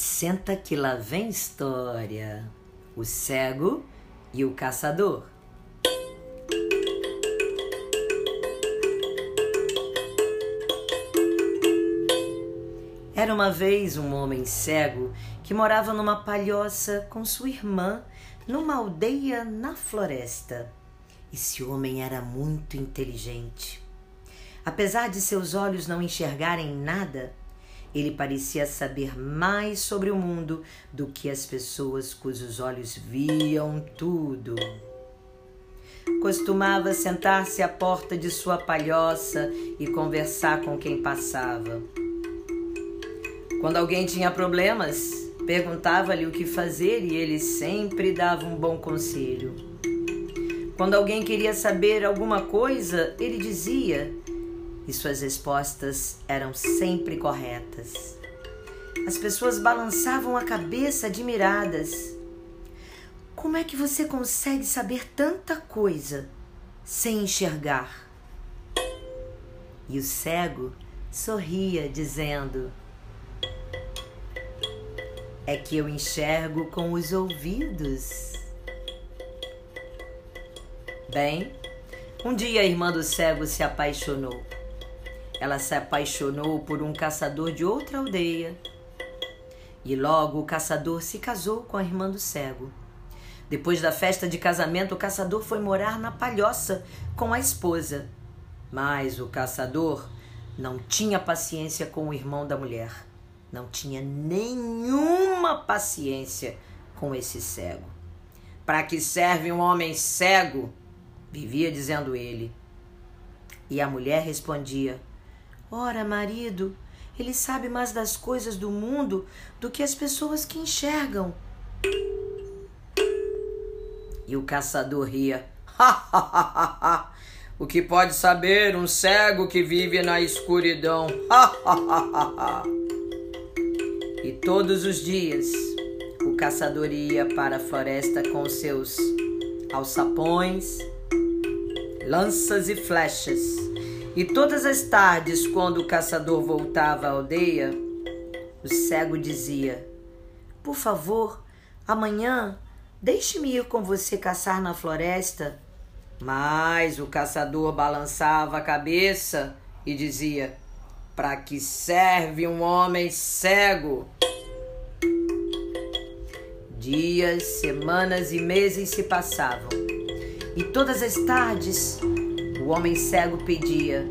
Senta que lá vem história. O cego e o caçador. Era uma vez um homem cego que morava numa palhoça com sua irmã numa aldeia na floresta. Esse homem era muito inteligente. Apesar de seus olhos não enxergarem nada, ele parecia saber mais sobre o mundo do que as pessoas cujos olhos viam tudo. Costumava sentar-se à porta de sua palhoça e conversar com quem passava. Quando alguém tinha problemas, perguntava-lhe o que fazer e ele sempre dava um bom conselho. Quando alguém queria saber alguma coisa, ele dizia e suas respostas eram sempre corretas. As pessoas balançavam a cabeça admiradas. Como é que você consegue saber tanta coisa sem enxergar? E o cego sorria, dizendo: É que eu enxergo com os ouvidos. Bem, um dia a irmã do cego se apaixonou. Ela se apaixonou por um caçador de outra aldeia. E logo o caçador se casou com a irmã do cego. Depois da festa de casamento, o caçador foi morar na palhoça com a esposa. Mas o caçador não tinha paciência com o irmão da mulher. Não tinha nenhuma paciência com esse cego. Para que serve um homem cego? Vivia dizendo ele. E a mulher respondia: Ora, marido, ele sabe mais das coisas do mundo do que as pessoas que enxergam. E o caçador ria. o que pode saber um cego que vive na escuridão? e todos os dias o caçador ia para a floresta com seus alçapões, lanças e flechas e todas as tardes, quando o caçador voltava à aldeia, o cego dizia: Por favor, amanhã deixe-me ir com você caçar na floresta. Mas o caçador balançava a cabeça e dizia: Para que serve um homem cego? Dias, semanas e meses se passavam, e todas as tardes o homem cego pedia: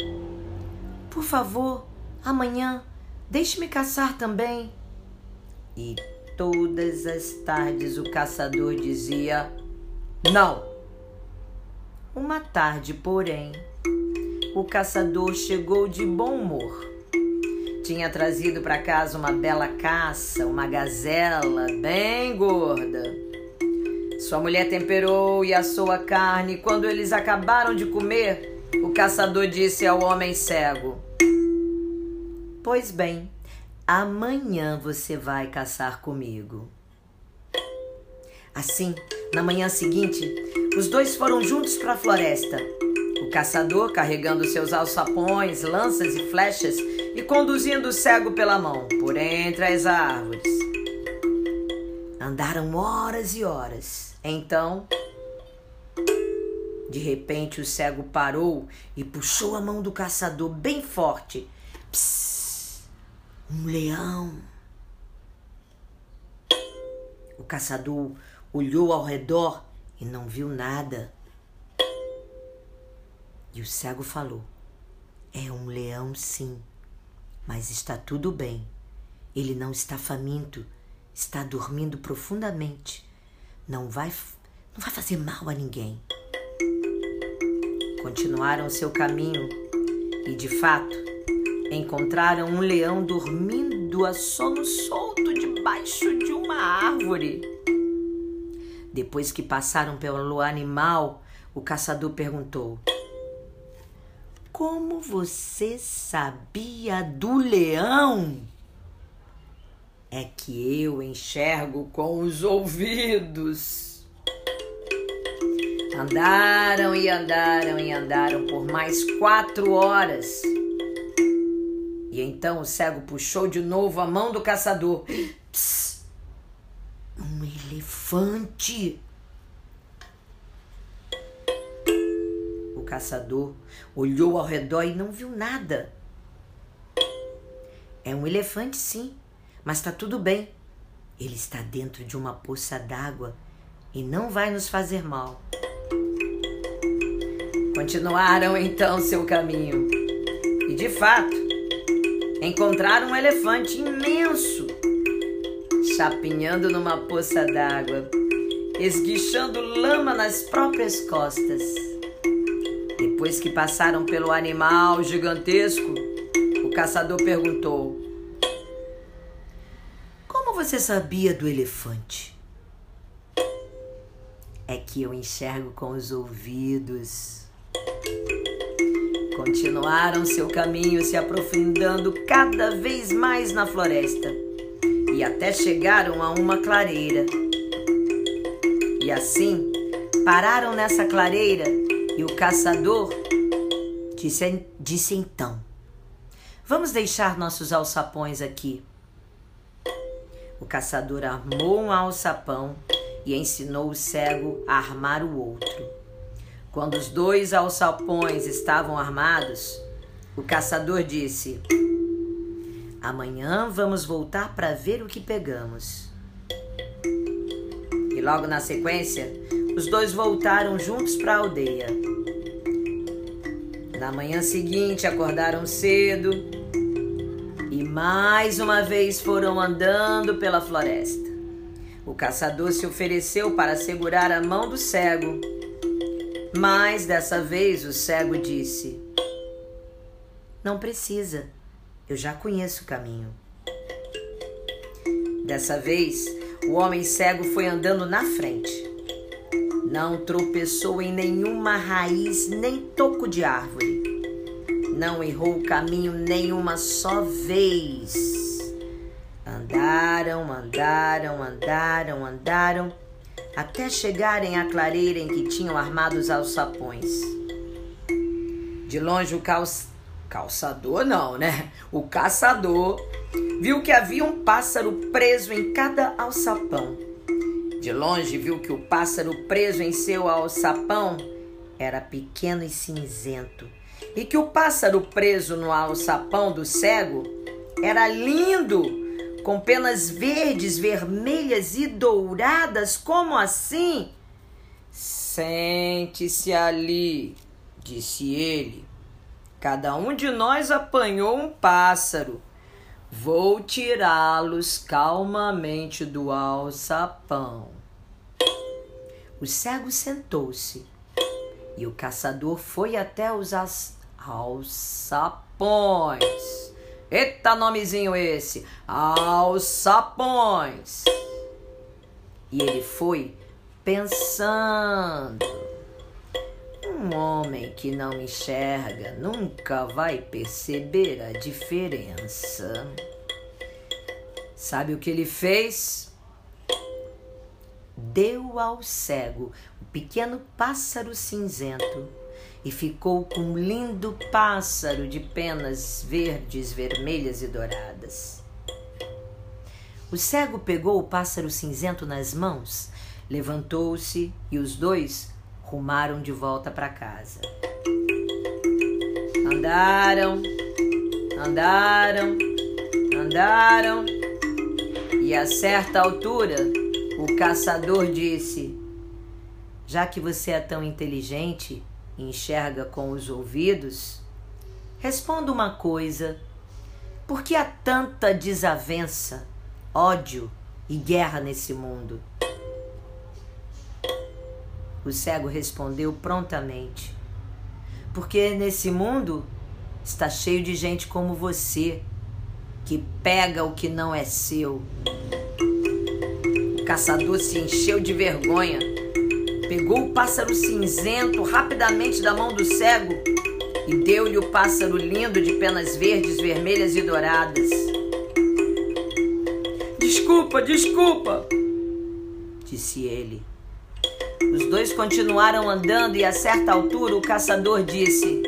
Por favor, amanhã, deixe-me caçar também. E todas as tardes o caçador dizia: Não. Uma tarde, porém, o caçador chegou de bom humor. Tinha trazido para casa uma bela caça, uma gazela bem gorda. Sua mulher temperou e assou a carne. Quando eles acabaram de comer, o caçador disse ao homem cego: Pois bem, amanhã você vai caçar comigo. Assim, na manhã seguinte, os dois foram juntos para a floresta. O caçador carregando seus alçapões, lanças e flechas e conduzindo o cego pela mão por entre as árvores. Andaram horas e horas. Então, de repente, o cego parou e puxou a mão do caçador bem forte. Psss, um leão. O caçador olhou ao redor e não viu nada. E o cego falou: É um leão, sim, mas está tudo bem. Ele não está faminto está dormindo profundamente. Não vai, não vai fazer mal a ninguém. Continuaram seu caminho e, de fato, encontraram um leão dormindo a sono solto debaixo de uma árvore. Depois que passaram pelo animal, o caçador perguntou: Como você sabia do leão? É que eu enxergo com os ouvidos. Andaram e andaram e andaram por mais quatro horas. E então o cego puxou de novo a mão do caçador. Psst, um elefante. O caçador olhou ao redor e não viu nada. É um elefante, sim, mas está tudo bem. Ele está dentro de uma poça d'água e não vai nos fazer mal. Continuaram então seu caminho e, de fato, encontraram um elefante imenso chapinhando numa poça d'água, esguichando lama nas próprias costas. Depois que passaram pelo animal gigantesco, o caçador perguntou: você sabia do elefante? É que eu enxergo com os ouvidos. Continuaram seu caminho, se aprofundando cada vez mais na floresta e até chegaram a uma clareira. E assim pararam nessa clareira e o caçador disse, disse então: Vamos deixar nossos alçapões aqui. O caçador armou um alçapão e ensinou o cego a armar o outro. Quando os dois alçapões estavam armados, o caçador disse: Amanhã vamos voltar para ver o que pegamos. E logo na sequência, os dois voltaram juntos para a aldeia. Na manhã seguinte, acordaram cedo mais uma vez foram andando pela floresta. O caçador se ofereceu para segurar a mão do cego, mas dessa vez o cego disse: Não precisa. Eu já conheço o caminho. Dessa vez, o homem cego foi andando na frente. Não tropeçou em nenhuma raiz nem toco de árvore. Não errou o caminho nenhuma só vez. Andaram, andaram, andaram, andaram, até chegarem à clareira em que tinham armado os alçapões. De longe o caos Calçador não, né? O caçador viu que havia um pássaro preso em cada alçapão. De longe viu que o pássaro preso em seu alçapão era pequeno e cinzento, e que o pássaro preso no alçapão do cego era lindo, com penas verdes, vermelhas e douradas. Como assim? Sente-se ali, disse ele. Cada um de nós apanhou um pássaro. Vou tirá-los calmamente do alçapão. O cego sentou-se e o caçador foi até os alçapões. Eita nomezinho esse! Alçapões! E ele foi pensando. Um homem que não enxerga nunca vai perceber a diferença. Sabe o que ele fez? Deu ao cego o um pequeno pássaro cinzento e ficou com um lindo pássaro de penas verdes, vermelhas e douradas. O cego pegou o pássaro cinzento nas mãos, levantou-se e os dois rumaram de volta para casa. Andaram, andaram, andaram, e a certa altura o caçador disse: Já que você é tão inteligente enxerga com os ouvidos, responda uma coisa: por que há tanta desavença, ódio e guerra nesse mundo? O cego respondeu prontamente: Porque nesse mundo está cheio de gente como você, que pega o que não é seu. O caçador se encheu de vergonha, pegou o pássaro cinzento rapidamente da mão do cego e deu-lhe o pássaro lindo de penas verdes, vermelhas e douradas. Desculpa, desculpa, disse ele. Os dois continuaram andando e a certa altura o caçador disse: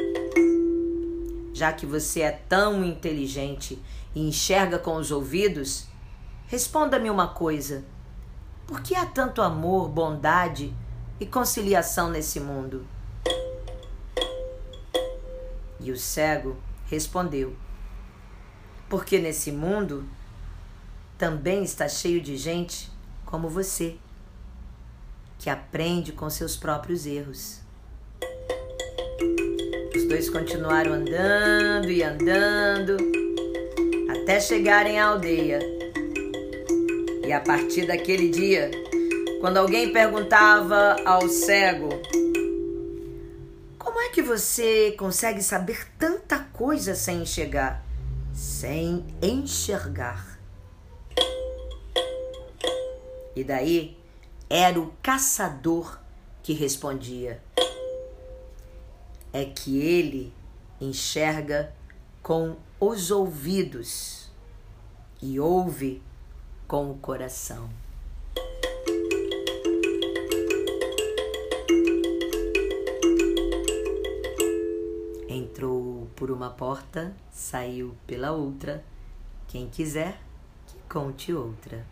Já que você é tão inteligente e enxerga com os ouvidos, responda-me uma coisa: por que há tanto amor, bondade e conciliação nesse mundo? E o cego respondeu: Porque nesse mundo também está cheio de gente como você, que aprende com seus próprios erros. Os dois continuaram andando e andando até chegarem à aldeia. E a partir daquele dia, quando alguém perguntava ao cego: Como é que você consegue saber tanta coisa sem enxergar? Sem enxergar. E daí era o caçador que respondia: É que ele enxerga com os ouvidos e ouve com o coração. Por uma porta, saiu pela outra. Quem quiser, que conte outra.